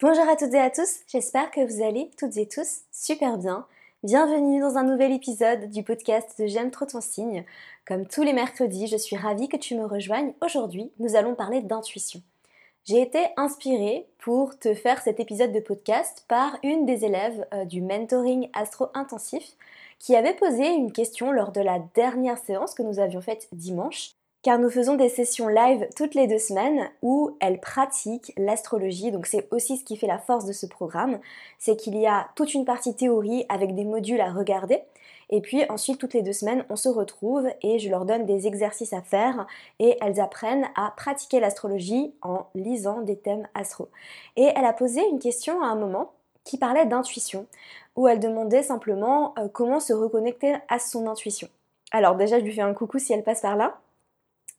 Bonjour à toutes et à tous, j'espère que vous allez toutes et tous super bien. Bienvenue dans un nouvel épisode du podcast de J'aime trop ton signe. Comme tous les mercredis, je suis ravie que tu me rejoignes. Aujourd'hui, nous allons parler d'intuition. J'ai été inspirée pour te faire cet épisode de podcast par une des élèves euh, du mentoring astro intensif qui avait posé une question lors de la dernière séance que nous avions faite dimanche car nous faisons des sessions live toutes les deux semaines où elle pratique l'astrologie. Donc c'est aussi ce qui fait la force de ce programme, c'est qu'il y a toute une partie théorie avec des modules à regarder. Et puis ensuite, toutes les deux semaines, on se retrouve et je leur donne des exercices à faire et elles apprennent à pratiquer l'astrologie en lisant des thèmes astro. Et elle a posé une question à un moment qui parlait d'intuition, où elle demandait simplement euh, comment se reconnecter à son intuition. Alors déjà, je lui fais un coucou si elle passe par là.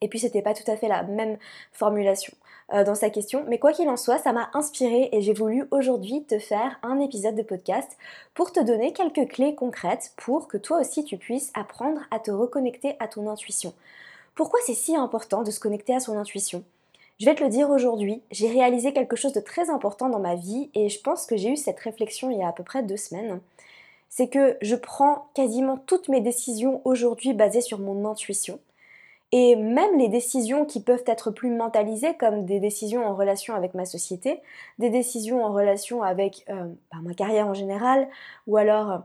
Et puis c'était pas tout à fait la même formulation euh, dans sa question, mais quoi qu'il en soit, ça m'a inspiré et j'ai voulu aujourd'hui te faire un épisode de podcast pour te donner quelques clés concrètes pour que toi aussi tu puisses apprendre à te reconnecter à ton intuition. Pourquoi c'est si important de se connecter à son intuition? Je vais te le dire aujourd'hui, j'ai réalisé quelque chose de très important dans ma vie et je pense que j'ai eu cette réflexion il y a à peu près deux semaines. C'est que je prends quasiment toutes mes décisions aujourd'hui basées sur mon intuition. Et même les décisions qui peuvent être plus mentalisées, comme des décisions en relation avec ma société, des décisions en relation avec euh, bah, ma carrière en général, ou alors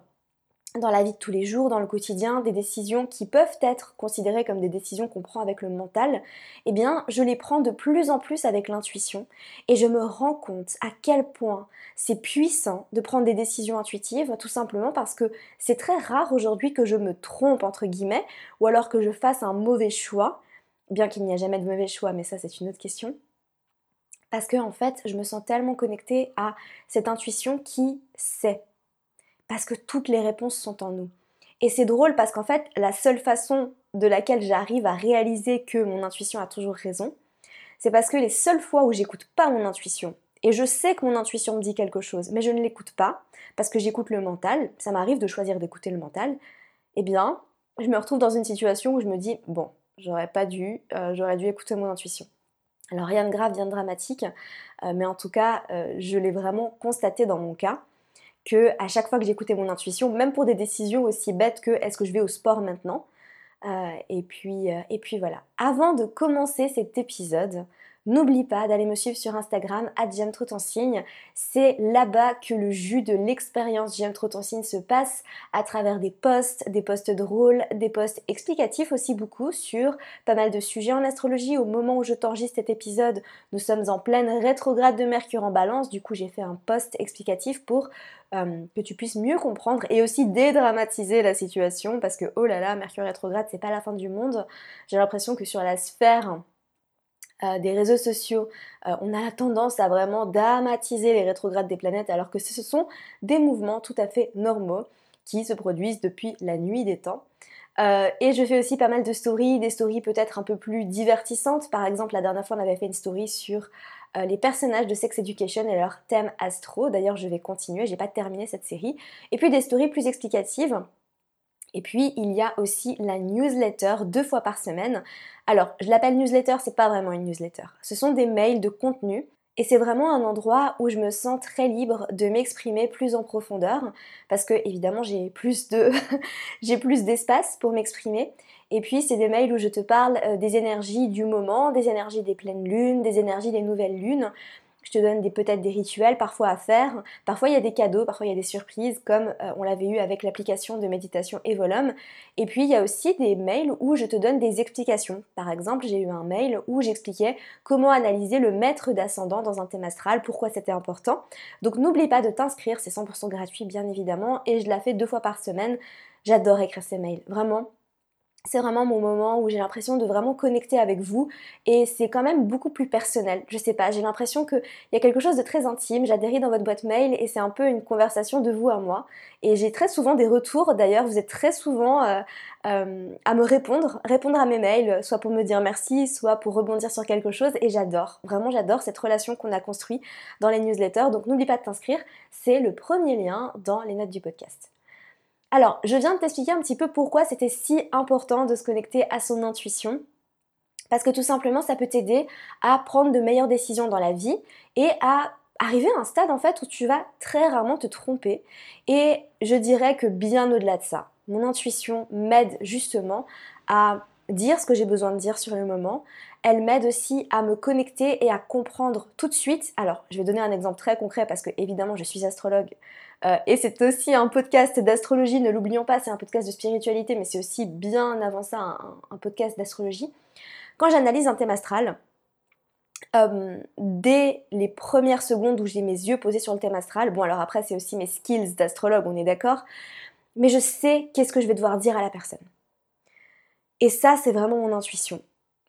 dans la vie de tous les jours, dans le quotidien, des décisions qui peuvent être considérées comme des décisions qu'on prend avec le mental, eh bien, je les prends de plus en plus avec l'intuition et je me rends compte à quel point c'est puissant de prendre des décisions intuitives, tout simplement parce que c'est très rare aujourd'hui que je me trompe, entre guillemets, ou alors que je fasse un mauvais choix, bien qu'il n'y a jamais de mauvais choix, mais ça c'est une autre question. Parce que en fait, je me sens tellement connectée à cette intuition qui sait parce que toutes les réponses sont en nous. Et c'est drôle parce qu'en fait, la seule façon de laquelle j'arrive à réaliser que mon intuition a toujours raison, c'est parce que les seules fois où j'écoute pas mon intuition, et je sais que mon intuition me dit quelque chose, mais je ne l'écoute pas, parce que j'écoute le mental, ça m'arrive de choisir d'écouter le mental, eh bien, je me retrouve dans une situation où je me dis, bon, j'aurais pas dû, euh, j'aurais dû écouter mon intuition. Alors rien de grave, rien de dramatique, euh, mais en tout cas, euh, je l'ai vraiment constaté dans mon cas que à chaque fois que j'écoutais mon intuition, même pour des décisions aussi bêtes que est-ce que je vais au sport maintenant, euh, euh, et puis voilà. Avant de commencer cet épisode, N'oublie pas d'aller me suivre sur Instagram, trop ton signe. C'est là-bas que le jus de l'expérience J'aime trop se passe à travers des posts, des posts drôles, des posts explicatifs aussi beaucoup sur pas mal de sujets en astrologie. Au moment où je t'enregistre cet épisode, nous sommes en pleine rétrograde de Mercure en balance. Du coup, j'ai fait un post explicatif pour euh, que tu puisses mieux comprendre et aussi dédramatiser la situation parce que oh là là, Mercure rétrograde, c'est pas la fin du monde. J'ai l'impression que sur la sphère euh, des réseaux sociaux, euh, on a tendance à vraiment dramatiser les rétrogrades des planètes alors que ce sont des mouvements tout à fait normaux qui se produisent depuis la nuit des temps. Euh, et je fais aussi pas mal de stories, des stories peut-être un peu plus divertissantes. Par exemple, la dernière fois, on avait fait une story sur les personnages de Sex Education et leur thème astro. D'ailleurs, je vais continuer, j'ai pas terminé cette série. Et puis des stories plus explicatives et puis il y a aussi la newsletter deux fois par semaine. Alors, je l'appelle newsletter, c'est pas vraiment une newsletter. Ce sont des mails de contenu et c'est vraiment un endroit où je me sens très libre de m'exprimer plus en profondeur parce que évidemment j'ai plus de j'ai plus d'espace pour m'exprimer. Et puis c'est des mails où je te parle euh, des énergies du moment, des énergies des pleines lunes, des énergies des nouvelles lunes, je te donne peut-être des rituels parfois à faire. Parfois il y a des cadeaux, parfois il y a des surprises, comme euh, on l'avait eu avec l'application de méditation Evolum. Et puis il y a aussi des mails où je te donne des explications. Par exemple, j'ai eu un mail où j'expliquais comment analyser le maître d'ascendant dans un thème astral, pourquoi c'était important. Donc n'oublie pas de t'inscrire, c'est 100% gratuit bien évidemment, et je la fais deux fois par semaine. J'adore écrire ces mails, vraiment c'est vraiment mon moment où j'ai l'impression de vraiment connecter avec vous et c'est quand même beaucoup plus personnel. Je sais pas, j'ai l'impression qu'il y a quelque chose de très intime. J'atterris dans votre boîte mail et c'est un peu une conversation de vous à moi. Et j'ai très souvent des retours d'ailleurs, vous êtes très souvent euh, euh, à me répondre, répondre à mes mails, soit pour me dire merci, soit pour rebondir sur quelque chose et j'adore, vraiment j'adore cette relation qu'on a construite dans les newsletters. Donc n'oublie pas de t'inscrire, c'est le premier lien dans les notes du podcast. Alors, je viens de t'expliquer un petit peu pourquoi c'était si important de se connecter à son intuition. Parce que tout simplement, ça peut t'aider à prendre de meilleures décisions dans la vie et à arriver à un stade en fait où tu vas très rarement te tromper. Et je dirais que bien au-delà de ça, mon intuition m'aide justement à dire ce que j'ai besoin de dire sur le moment. Elle m'aide aussi à me connecter et à comprendre tout de suite. Alors, je vais donner un exemple très concret parce que évidemment, je suis astrologue. Euh, et c'est aussi un podcast d'astrologie, ne l'oublions pas, c'est un podcast de spiritualité, mais c'est aussi bien avant ça un podcast d'astrologie. Quand j'analyse un thème astral, euh, dès les premières secondes où j'ai mes yeux posés sur le thème astral, bon alors après c'est aussi mes skills d'astrologue, on est d'accord, mais je sais qu'est-ce que je vais devoir dire à la personne. Et ça c'est vraiment mon intuition.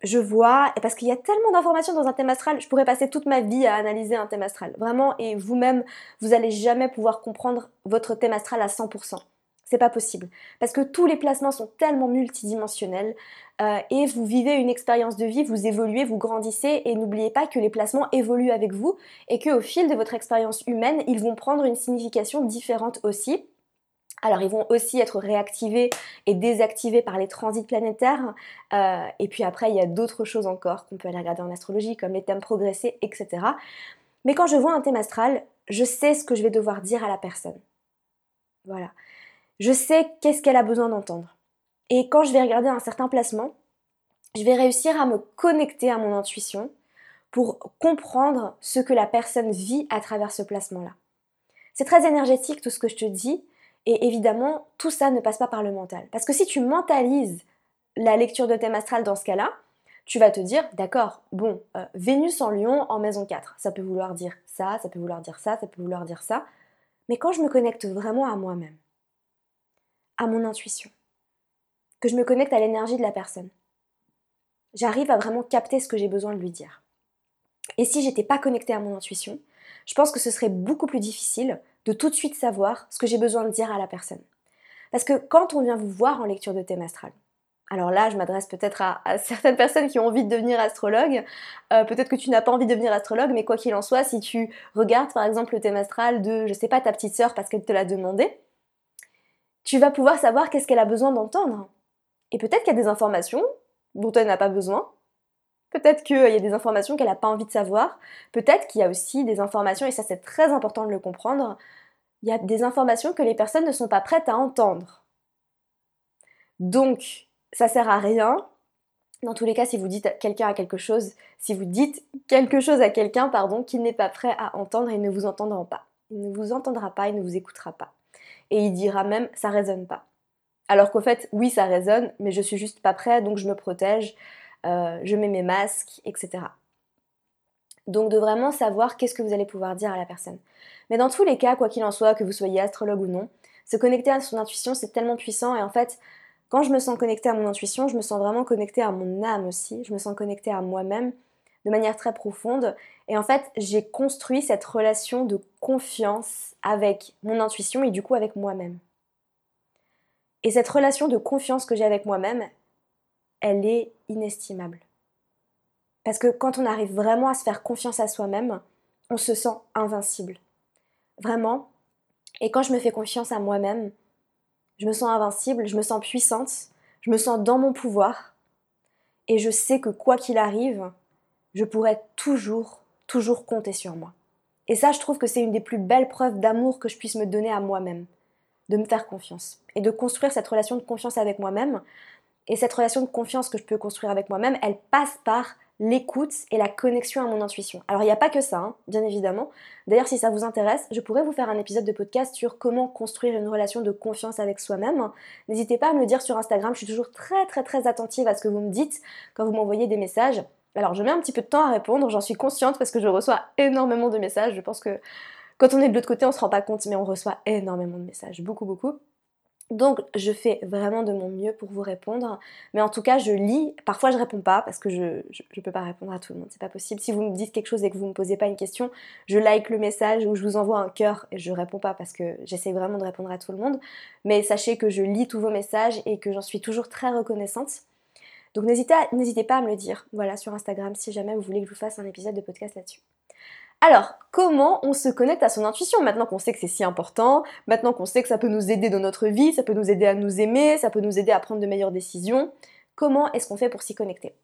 Je vois, parce qu'il y a tellement d'informations dans un thème astral, je pourrais passer toute ma vie à analyser un thème astral. Vraiment, et vous-même, vous allez jamais pouvoir comprendre votre thème astral à 100%. C'est pas possible. Parce que tous les placements sont tellement multidimensionnels euh, et vous vivez une expérience de vie, vous évoluez, vous grandissez et n'oubliez pas que les placements évoluent avec vous et qu'au fil de votre expérience humaine, ils vont prendre une signification différente aussi. Alors ils vont aussi être réactivés et désactivés par les transits planétaires. Euh, et puis après, il y a d'autres choses encore qu'on peut aller regarder en astrologie, comme les thèmes progressés, etc. Mais quand je vois un thème astral, je sais ce que je vais devoir dire à la personne. Voilà je sais qu'est-ce qu'elle a besoin d'entendre. Et quand je vais regarder un certain placement, je vais réussir à me connecter à mon intuition pour comprendre ce que la personne vit à travers ce placement-là. C'est très énergétique tout ce que je te dis, et évidemment, tout ça ne passe pas par le mental. Parce que si tu mentalises la lecture de thème astral dans ce cas-là, tu vas te dire, d'accord, bon, euh, Vénus en Lion en maison 4, ça peut vouloir dire ça, ça peut vouloir dire ça, ça peut vouloir dire ça. Mais quand je me connecte vraiment à moi-même, à mon intuition, que je me connecte à l'énergie de la personne. J'arrive à vraiment capter ce que j'ai besoin de lui dire. Et si j'étais pas connectée à mon intuition, je pense que ce serait beaucoup plus difficile de tout de suite savoir ce que j'ai besoin de dire à la personne. Parce que quand on vient vous voir en lecture de thème astral, alors là, je m'adresse peut-être à, certaines personnes qui ont envie de devenir astrologue. Euh, peut-être que tu n'as pas envie de devenir astrologue, mais quoi qu'il en soit, si tu regardes par exemple le thème astral de, je sais pas, ta petite sœur parce qu'elle te l'a demandé, tu vas pouvoir savoir qu'est-ce qu'elle a besoin d'entendre. Et peut-être qu'il y a des informations dont elle n'a pas besoin. Peut-être qu'il y a des informations qu'elle n'a pas envie de savoir. Peut-être qu'il y a aussi des informations, et ça c'est très important de le comprendre, il y a des informations que les personnes ne sont pas prêtes à entendre. Donc, ça sert à rien. Dans tous les cas, si vous dites quelqu'un à quelque chose, si vous dites quelque chose à quelqu'un, pardon, qui n'est pas prêt à entendre, il ne vous entendra pas. Il ne vous entendra pas, il ne vous écoutera pas et il dira même ça résonne pas. Alors qu'au fait, oui, ça résonne, mais je suis juste pas prêt, donc je me protège, euh, je mets mes masques, etc. Donc de vraiment savoir qu'est-ce que vous allez pouvoir dire à la personne. Mais dans tous les cas, quoi qu'il en soit, que vous soyez astrologue ou non, se connecter à son intuition, c'est tellement puissant et en fait, quand je me sens connectée à mon intuition, je me sens vraiment connectée à mon âme aussi, je me sens connectée à moi-même de manière très profonde. Et en fait, j'ai construit cette relation de confiance avec mon intuition et du coup avec moi-même. Et cette relation de confiance que j'ai avec moi-même, elle est inestimable. Parce que quand on arrive vraiment à se faire confiance à soi-même, on se sent invincible. Vraiment. Et quand je me fais confiance à moi-même, je me sens invincible, je me sens puissante, je me sens dans mon pouvoir. Et je sais que quoi qu'il arrive, je pourrais toujours, toujours compter sur moi. Et ça, je trouve que c'est une des plus belles preuves d'amour que je puisse me donner à moi-même, de me faire confiance et de construire cette relation de confiance avec moi-même. Et cette relation de confiance que je peux construire avec moi-même, elle passe par l'écoute et la connexion à mon intuition. Alors il n'y a pas que ça, hein, bien évidemment. D'ailleurs, si ça vous intéresse, je pourrais vous faire un épisode de podcast sur comment construire une relation de confiance avec soi-même. N'hésitez pas à me le dire sur Instagram, je suis toujours très très très attentive à ce que vous me dites quand vous m'envoyez des messages. Alors je mets un petit peu de temps à répondre, j'en suis consciente parce que je reçois énormément de messages. Je pense que quand on est de l'autre côté, on se rend pas compte, mais on reçoit énormément de messages, beaucoup beaucoup. Donc je fais vraiment de mon mieux pour vous répondre, mais en tout cas je lis, parfois je réponds pas parce que je, ne peux pas répondre à tout le monde, c'est pas possible. Si vous me dites quelque chose et que vous me posez pas une question, je like le message ou je vous envoie un cœur et je réponds pas parce que j'essaie vraiment de répondre à tout le monde. Mais sachez que je lis tous vos messages et que j'en suis toujours très reconnaissante. Donc n'hésitez pas à me le dire, voilà, sur Instagram, si jamais vous voulez que je vous fasse un épisode de podcast là-dessus. Alors, comment on se connecte à son intuition maintenant qu'on sait que c'est si important, maintenant qu'on sait que ça peut nous aider dans notre vie, ça peut nous aider à nous aimer, ça peut nous aider à prendre de meilleures décisions Comment est-ce qu'on fait pour s'y connecter?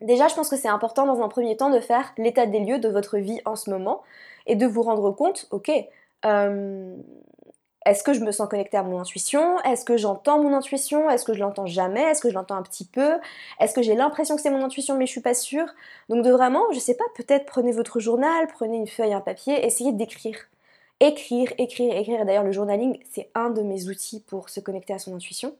Déjà, je pense que c'est important dans un premier temps de faire l'état des lieux de votre vie en ce moment et de vous rendre compte, ok, euh, est-ce que je me sens connectée à mon intuition? Est-ce que j'entends mon intuition? Est-ce que je l'entends jamais? Est-ce que je l'entends un petit peu? Est-ce que j'ai l'impression que c'est mon intuition mais je suis pas sûre? Donc de vraiment, je sais pas, peut-être prenez votre journal, prenez une feuille, un papier, essayez d'écrire. Écrire, écrire, écrire. D'ailleurs, le journaling, c'est un de mes outils pour se connecter à son intuition.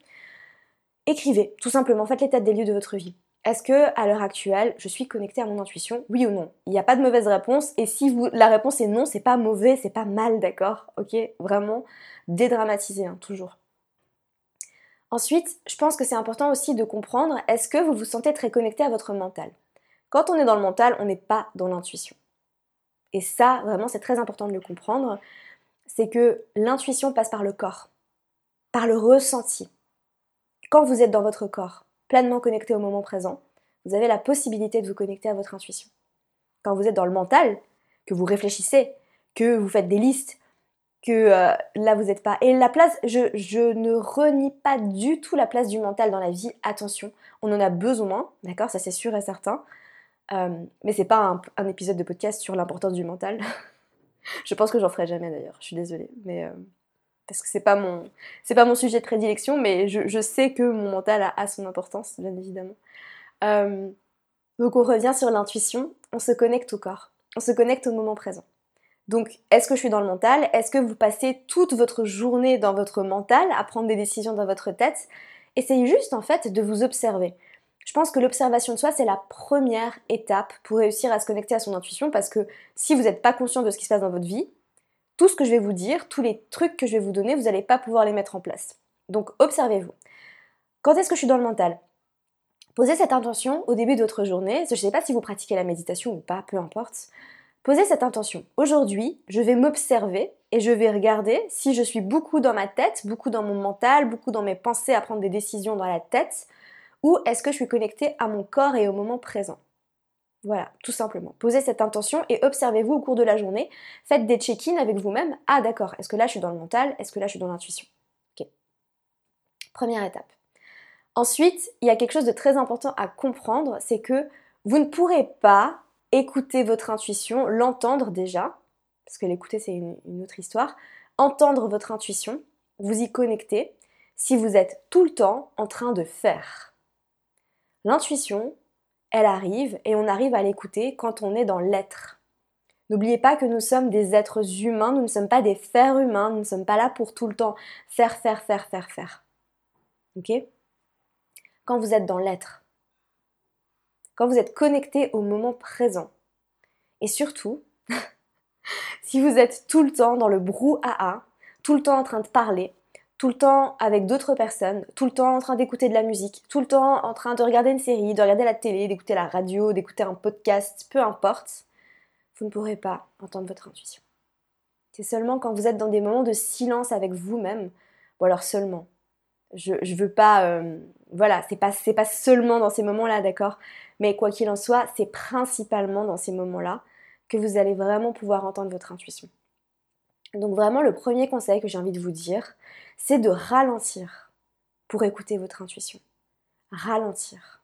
Écrivez, tout simplement, faites l'état des lieux de votre vie. Est-ce que à l'heure actuelle, je suis connectée à mon intuition? Oui ou non? Il n'y a pas de mauvaise réponse et si la réponse est non, c'est pas mauvais, c'est pas mal, d'accord? Ok? Vraiment dédramatiser hein, toujours. Ensuite, je pense que c'est important aussi de comprendre est-ce que vous vous sentez très connecté à votre mental? Quand on est dans le mental, on n'est pas dans l'intuition. Et ça, vraiment, c'est très important de le comprendre. C'est que l'intuition passe par le corps, par le ressenti. Quand vous êtes dans votre corps, pleinement connecté au moment présent, vous avez la possibilité de vous connecter à votre intuition. Quand vous êtes dans le mental, que vous réfléchissez, que vous faites des listes, que euh, là vous n'êtes pas. Et la place, je, ne renie pas du tout la place du mental dans la vie. Attention, on en a besoin, d'accord, ça c'est sûr et certain. Euh, mais c'est pas un, épisode de podcast sur l'importance du mental. je pense que j'en ferai jamais d'ailleurs. Je suis désolée, mais euh, parce que c'est pas mon pas mon sujet de prédilection, mais je, sais que mon mental a, son importance, bien évidemment. Euh, donc on revient sur l'intuition, on se connecte au corps, on se connecte au moment présent. Donc est-ce que je suis dans le mental? Est-ce que vous passez toute votre journée dans votre mental à prendre des décisions dans votre tête? Essayez juste en fait de vous observer. Je pense que l'observation de soi, c'est la première étape pour réussir à se connecter à son intuition parce que si vous n'êtes pas conscient de ce qui se passe dans votre vie, tout ce que je vais vous dire, tous les trucs que je vais vous donner, vous n'allez pas pouvoir les mettre en place. Donc observez-vous. Quand est-ce que je suis dans le mental? Posez cette intention au début de votre journée. Je ne sais pas si vous pratiquez la méditation ou pas, peu importe. Posez cette intention. Aujourd'hui, je vais m'observer et je vais regarder si je suis beaucoup dans ma tête, beaucoup dans mon mental, beaucoup dans mes pensées à prendre des décisions dans la tête, ou est-ce que je suis connectée à mon corps et au moment présent. Voilà, tout simplement. Posez cette intention et observez-vous au cours de la journée. Faites des check-in avec vous-même. Ah d'accord, est-ce que là je suis dans le mental? Est-ce que là je suis dans l'intuition? Ok. Première étape. Ensuite, il y a quelque chose de très important à comprendre, c'est que vous ne pourrez pas écouter votre intuition, l'entendre déjà, parce que l'écouter c'est une, une autre histoire, entendre votre intuition, vous y connecter, si vous êtes tout le temps en train de faire. L'intuition, elle arrive et on arrive à l'écouter quand on est dans l'être. N'oubliez pas que nous sommes des êtres humains, nous ne sommes pas des fers humains, nous ne sommes pas là pour tout le temps faire, faire, faire, faire, faire. Ok? Quand vous êtes dans l'être, quand vous êtes connecté au moment présent, et surtout, si vous êtes tout le temps dans le brouhaha, tout le temps en train de parler, tout le temps avec d'autres personnes, tout le temps en train d'écouter de la musique, tout le temps en train de regarder une série, de regarder la télé, d'écouter la radio, d'écouter un podcast, peu importe, vous ne pourrez pas entendre votre intuition. C'est seulement quand vous êtes dans des moments de silence avec vous-même, ou alors seulement. Je, je veux pas, euh, voilà, c'est pas, c'est pas seulement dans ces moments-là, d'accord? Mais quoi qu'il en soit, c'est principalement dans ces moments-là que vous allez vraiment pouvoir entendre votre intuition. Donc vraiment, le premier conseil que j'ai envie de vous dire, c'est de ralentir pour écouter votre intuition. Ralentir.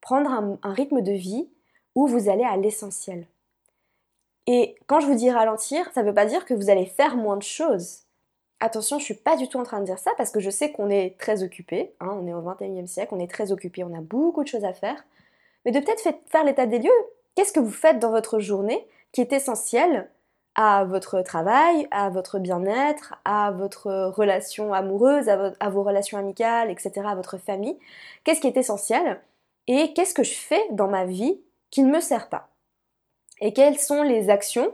Prendre un, rythme de vie où vous allez à l'essentiel. Et quand je vous dis ralentir, ça ne veut pas dire que vous allez faire moins de choses. Attention, je ne suis pas du tout en train de dire ça parce que je sais qu'on est très occupé, hein, on est au 21e siècle, on est très occupé, on a beaucoup de choses à faire. Mais de peut-être faire l'état des lieux, qu'est-ce que vous faites dans votre journée qui est essentiel à votre travail, à votre bien-être, à votre relation amoureuse, à, vos relations amicales, etc., à votre famille. Qu'est-ce qui est essentiel et qu'est-ce que je fais dans ma vie qui ne me sert pas? Et quelles sont les actions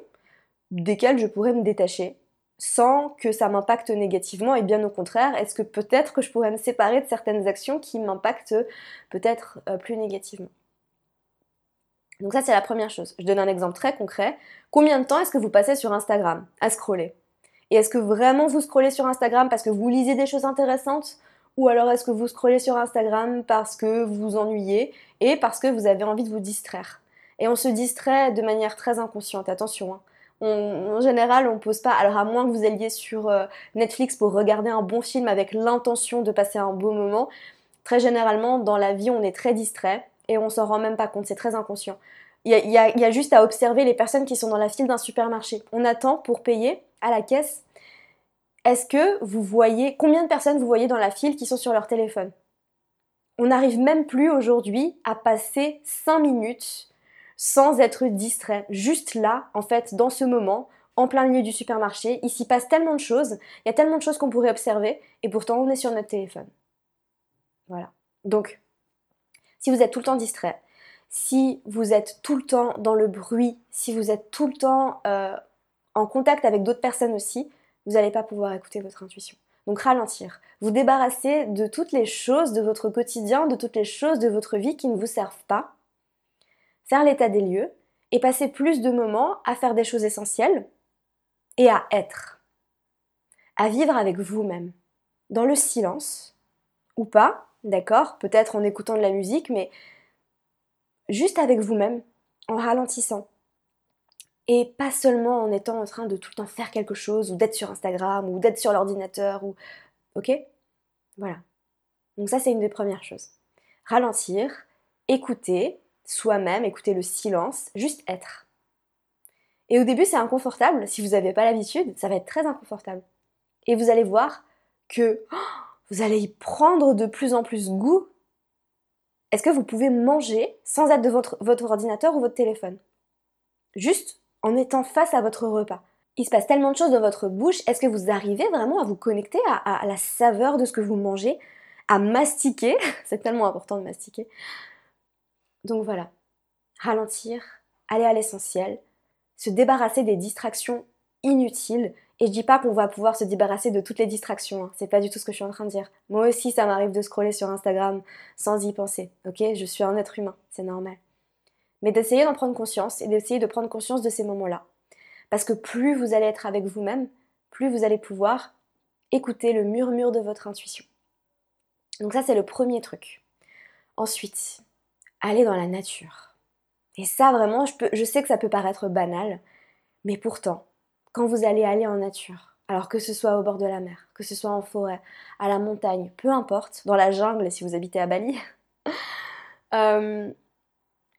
desquelles je pourrais me détacher sans que ça m'impacte négativement? Et bien au contraire, est-ce que peut-être que je pourrais me séparer de certaines actions qui m'impactent peut-être euh, plus négativement? Donc ça, c'est la première chose. Je donne un exemple très concret. Combien de temps est-ce que vous passez sur Instagram à scroller? Et est-ce que vraiment vous scrollez sur Instagram parce que vous lisez des choses intéressantes? Ou alors est-ce que vous scrollez sur Instagram parce que vous vous ennuyez et parce que vous avez envie de vous distraire? Et on se distrait de manière très inconsciente, attention. Hein. en général, on ne pose pas. Alors, à moins que vous alliez sur euh, Netflix pour regarder un bon film avec l'intention de passer un beau moment, très généralement, dans la vie, on est très distrait et on s'en rend même pas compte, c'est très inconscient. Il y, a, juste à observer les personnes qui sont dans la file d'un supermarché. On attend pour payer à la caisse. Est-ce que vous voyez, combien de personnes vous voyez dans la file qui sont sur leur téléphone? On n'arrive même plus aujourd'hui à passer 5 minutes sans être distrait. Juste là, en fait, dans ce moment, en plein milieu du supermarché, il s'y passe tellement de choses, il y a tellement de choses qu'on pourrait observer, et pourtant on est sur notre téléphone. Voilà. Donc, si vous êtes tout le temps distrait, si vous êtes tout le temps dans le bruit, si vous êtes tout le temps euh, en contact avec d'autres personnes aussi, vous n'allez pas pouvoir écouter votre intuition. Donc ralentir, vous débarrasser de toutes les choses de votre quotidien, de toutes les choses de votre vie qui ne vous servent pas, faire l'état des lieux et passer plus de moments à faire des choses essentielles et à être, à vivre avec vous-même, dans le silence, ou pas, d'accord Peut-être en écoutant de la musique, mais juste avec vous-même, en ralentissant. Et pas seulement en étant en train de tout le temps faire quelque chose, ou d'être sur Instagram, ou d'être sur l'ordinateur, ou... Ok? Voilà. Donc ça, c'est une des premières choses. Ralentir, écouter soi-même, écouter le silence, juste être. Et au début, c'est inconfortable. Si vous n'avez pas l'habitude, ça va être très inconfortable. Et vous allez voir que oh, vous allez y prendre de plus en plus goût est-ce que vous pouvez manger sans être de votre, ordinateur ou votre téléphone? Juste en étant face à votre repas. Il se passe tellement de choses dans votre bouche, est-ce que vous arrivez vraiment à vous connecter à, la saveur de ce que vous mangez, à mastiquer? C'est tellement important de mastiquer. Donc voilà, ralentir, aller à l'essentiel, se débarrasser des distractions inutiles et je dis pas qu'on va pouvoir se débarrasser de toutes les distractions, hein. c'est pas du tout ce que je suis en train de dire. Moi aussi, ça m'arrive de scroller sur Instagram sans y penser, ok? Je suis un être humain, c'est normal. Mais d'essayer d'en prendre conscience et d'essayer de prendre conscience de ces moments-là. Parce que plus vous allez être avec vous-même, plus vous allez pouvoir écouter le murmure de votre intuition. Donc ça, c'est le premier truc. Ensuite, aller dans la nature. Et ça, vraiment, je, je sais que ça peut paraître banal, mais pourtant, quand vous allez aller en nature, alors que ce soit au bord de la mer, que ce soit en forêt, à la montagne, peu importe, dans la jungle si vous habitez à Bali, euh,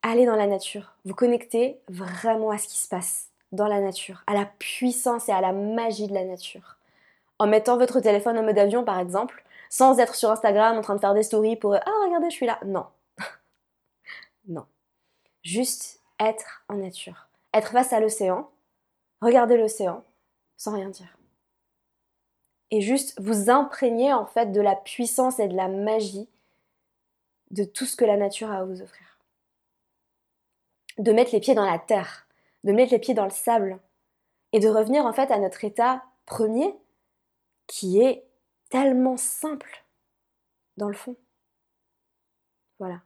allez dans la nature, vous connectez vraiment à ce qui se passe dans la nature, à la puissance et à la magie de la nature. En mettant votre téléphone en mode avion par exemple, sans être sur Instagram en train de faire des stories pour Ah regardez je suis là. Non. non. Juste être en nature. Être face à l'océan, Regardez l'océan sans rien dire. Et juste vous imprégner en fait de la puissance et de la magie de tout ce que la nature a à vous offrir. De mettre les pieds dans la terre, de mettre les pieds dans le sable et de revenir en fait à notre état premier qui est tellement simple dans le fond. Voilà.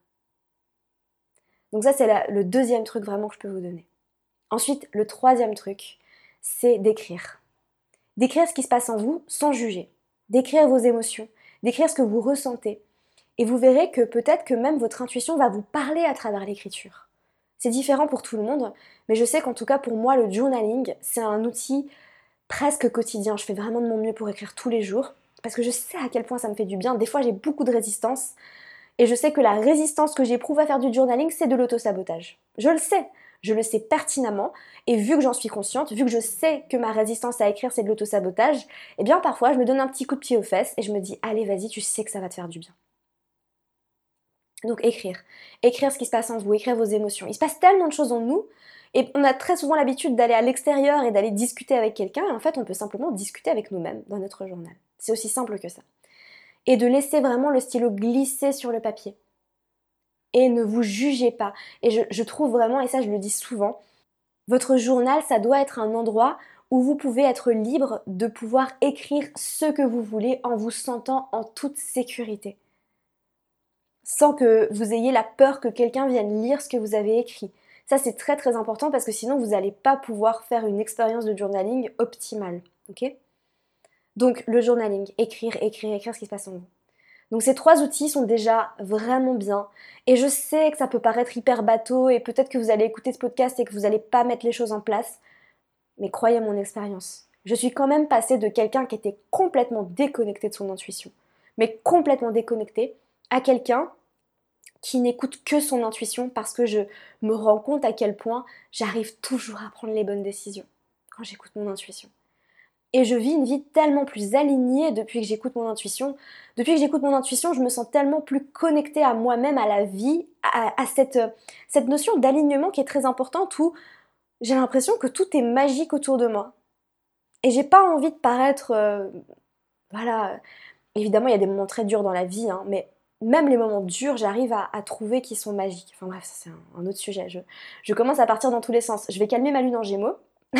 Donc ça c'est le deuxième truc vraiment que je peux vous donner. Ensuite, le troisième truc, c'est d'écrire. D'écrire ce qui se passe en vous sans juger. D'écrire vos émotions, d'écrire ce que vous ressentez. Et vous verrez que peut-être que même votre intuition va vous parler à travers l'écriture. C'est différent pour tout le monde, mais je sais qu'en tout cas pour moi, le journaling, c'est un outil presque quotidien. Je fais vraiment de mon mieux pour écrire tous les jours, parce que je sais à quel point ça me fait du bien. Des fois, j'ai beaucoup de résistance, et je sais que la résistance que j'éprouve à faire du journaling, c'est de l'autosabotage. Je le sais, je le sais pertinemment, et vu que j'en suis consciente, vu que je sais que ma résistance à écrire c'est de l'autosabotage, eh bien parfois je me donne un petit coup de pied aux fesses et je me dis allez vas-y, tu sais que ça va te faire du bien. Donc écrire, écrire ce qui se passe en vous, écrire vos émotions. Il se passe tellement de choses en nous, et on a très souvent l'habitude d'aller à l'extérieur et d'aller discuter avec quelqu'un, et en fait on peut simplement discuter avec nous-mêmes dans notre journal. C'est aussi simple que ça. Et de laisser vraiment le stylo glisser sur le papier et ne vous jugez pas. Et je, trouve vraiment, et ça je le dis souvent, votre journal, ça doit être un endroit où vous pouvez être libre de pouvoir écrire ce que vous voulez en vous sentant en toute sécurité. Sans que vous ayez la peur que quelqu'un vienne lire ce que vous avez écrit. Ça, c'est très très important parce que sinon, vous n'allez pas pouvoir faire une expérience de journaling optimale. Donc, le journaling, écrire, écrire, écrire ce qui se passe en vous. Donc ces trois outils sont déjà vraiment bien. Et je sais que ça peut paraître hyper bateau et peut-être que vous allez écouter ce podcast et que vous n'allez pas mettre les choses en place. Mais croyez mon expérience. Je suis quand même passée de quelqu'un qui était complètement déconnecté de son intuition, mais complètement déconnecté, à quelqu'un qui n'écoute que son intuition parce que je me rends compte à quel point j'arrive toujours à prendre les bonnes décisions quand j'écoute mon intuition. Et je vis une vie tellement plus alignée depuis que j'écoute mon intuition. Depuis que j'écoute mon intuition, je me sens tellement plus connectée à moi-même, à la vie, à, cette, cette notion d'alignement qui est très importante où j'ai l'impression que tout est magique autour de moi. Et j'ai pas envie de paraître. Euh, voilà. Évidemment, il y a des moments très durs dans la vie, hein, mais même les moments durs, j'arrive à, trouver qu'ils sont magiques. Enfin bref, c'est un, autre sujet. Je, je commence à partir dans tous les sens. Je vais calmer ma lune en gémeaux.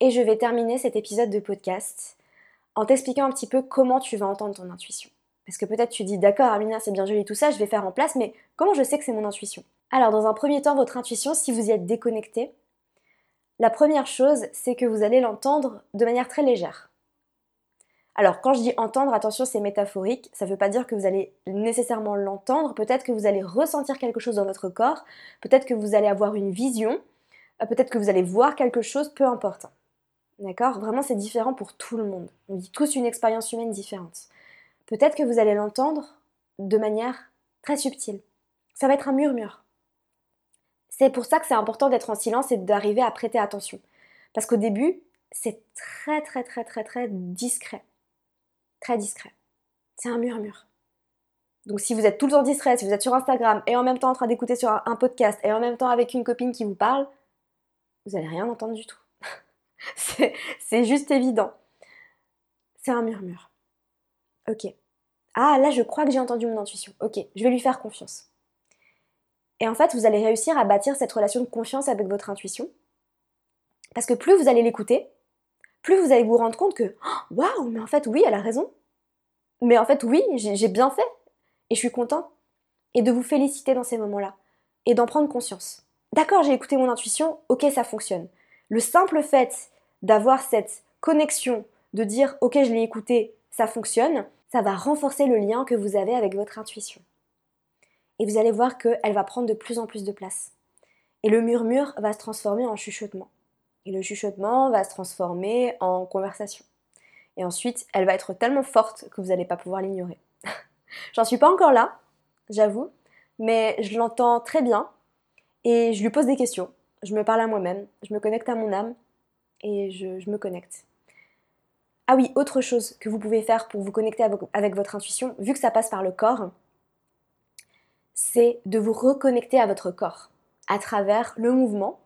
et je vais terminer cet épisode de podcast en t'expliquant un petit peu comment tu vas entendre ton intuition. Parce que peut-être tu dis d'accord Amina c'est bien joli tout ça, je vais faire en place, mais comment je sais que c'est mon intuition? Alors dans un premier temps, votre intuition, si vous y êtes déconnecté, la première chose, c'est que vous allez l'entendre de manière très légère. Alors quand je dis entendre, attention, c'est métaphorique, ça ne veut pas dire que vous allez nécessairement l'entendre, peut-être que vous allez ressentir quelque chose dans votre corps, peut-être que vous allez avoir une vision, euh, peut-être que vous allez voir quelque chose, peu importe. D'accord? Vraiment, c'est différent pour tout le monde. On vit tous une expérience humaine différente. Peut-être que vous allez l'entendre de manière très subtile. Ça va être un murmure. C'est pour ça que c'est important d'être en silence et d'arriver à prêter attention. Parce qu'au début, c'est très très très très très discret très discret. C'est un murmure. Donc si vous êtes tout le temps distrait, si vous êtes sur Instagram et en même temps en train d'écouter sur un podcast et en même temps avec une copine qui vous parle, vous n'allez rien entendre du tout. c'est juste évident. C'est un murmure. Ok. Ah là je crois que j'ai entendu mon intuition. Ok, je vais lui faire confiance. Et en fait, vous allez réussir à bâtir cette relation de confiance avec votre intuition. Parce que plus vous allez l'écouter, plus vous allez vous rendre compte que oh, waouh, mais en fait oui, elle a raison. Mais en fait oui, j'ai bien fait et je suis content. Et de vous féliciter dans ces moments-là et d'en prendre conscience. D'accord, j'ai écouté mon intuition, ok, ça fonctionne. Le simple fait d'avoir cette connexion, de dire ok, je l'ai écouté, ça fonctionne, ça va renforcer le lien que vous avez avec votre intuition. Et vous allez voir qu'elle va prendre de plus en plus de place. Et le murmure va se transformer en chuchotement. Et le chuchotement va se transformer en conversation. Et ensuite, elle va être tellement forte que vous n'allez pas pouvoir l'ignorer. J'en suis pas encore là, j'avoue, mais je l'entends très bien et je lui pose des questions. Je me parle à moi-même, je me connecte à mon âme et je, me connecte. Ah oui, autre chose que vous pouvez faire pour vous connecter avec votre intuition, vu que ça passe par le corps, c'est de vous reconnecter à votre corps à travers le mouvement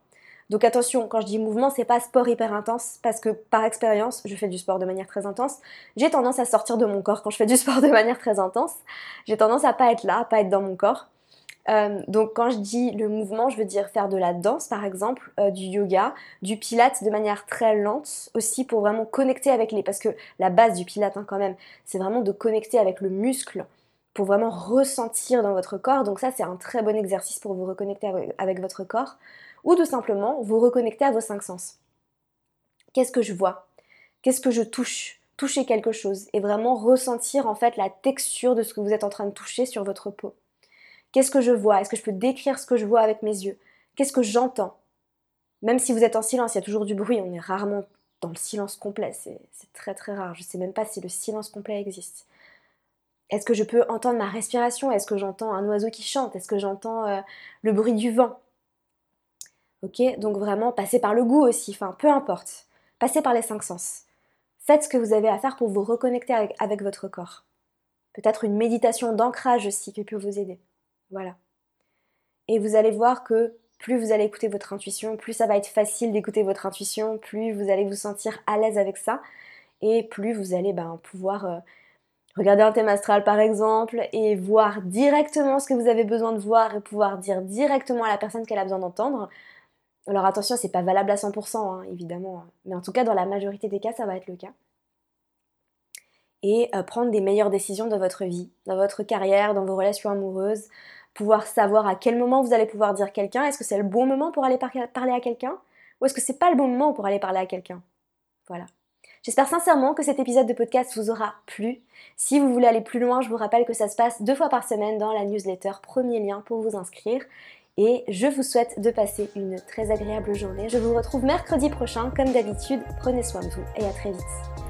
donc attention, quand je dis mouvement, c'est pas sport hyper intense parce que par expérience, je fais du sport de manière très intense. J'ai tendance à sortir de mon corps quand je fais du sport de manière très intense. J'ai tendance à pas être là, à pas être dans mon corps. Euh, donc quand je dis le mouvement, je veux dire faire de la danse par exemple, euh, du yoga, du pilate de manière très lente aussi pour vraiment connecter avec les... Parce que la base du pilate hein, quand même, c'est vraiment de connecter avec le muscle pour vraiment ressentir dans votre corps. Donc ça c'est un très bon exercice pour vous reconnecter avec votre corps ou tout simplement vous reconnecter à vos cinq sens. Qu'est-ce que je vois? Qu'est-ce que je touche? Toucher quelque chose et vraiment ressentir en fait la texture de ce que vous êtes en train de toucher sur votre peau. Qu'est-ce que je vois? Est-ce que je peux décrire ce que je vois avec mes yeux? Qu'est-ce que j'entends? Même si vous êtes en silence, il y a toujours du bruit, on est rarement dans le silence complet, c'est très très rare. Je ne sais même pas si le silence complet existe. Est-ce que je peux entendre ma respiration? Est-ce que j'entends un oiseau qui chante? Est-ce que j'entends euh, le bruit du vent? Ok? Donc vraiment, passez par le goût aussi, enfin peu importe. Passez par les cinq sens. Faites ce que vous avez à faire pour vous reconnecter avec, votre corps. Peut-être une méditation d'ancrage aussi qui peut vous aider. Voilà. Et vous allez voir que plus vous allez écouter votre intuition, plus ça va être facile d'écouter votre intuition, plus vous allez vous sentir à l'aise avec ça, et plus vous allez ben, pouvoir euh, regarder un thème astral par exemple, et voir directement ce que vous avez besoin de voir, et pouvoir dire directement à la personne qu'elle a besoin d'entendre, alors attention, c'est pas valable à 100%, hein, évidemment, mais en tout cas, dans la majorité des cas, ça va être le cas. Et euh, prendre des meilleures décisions dans votre vie, dans votre carrière, dans vos relations amoureuses, pouvoir savoir à quel moment vous allez pouvoir dire quelqu'un. Est-ce que c'est le bon moment pour aller parler à quelqu'un Ou est-ce que c'est pas le bon moment pour aller parler à quelqu'un? Voilà. J'espère sincèrement que cet épisode de podcast vous aura plu. Si vous voulez aller plus loin, je vous rappelle que ça se passe deux fois par semaine dans la newsletter. Premier lien pour vous inscrire. Et je vous souhaite de passer une très agréable journée. Je vous retrouve mercredi prochain, comme d'habitude. Prenez soin de vous et à très vite.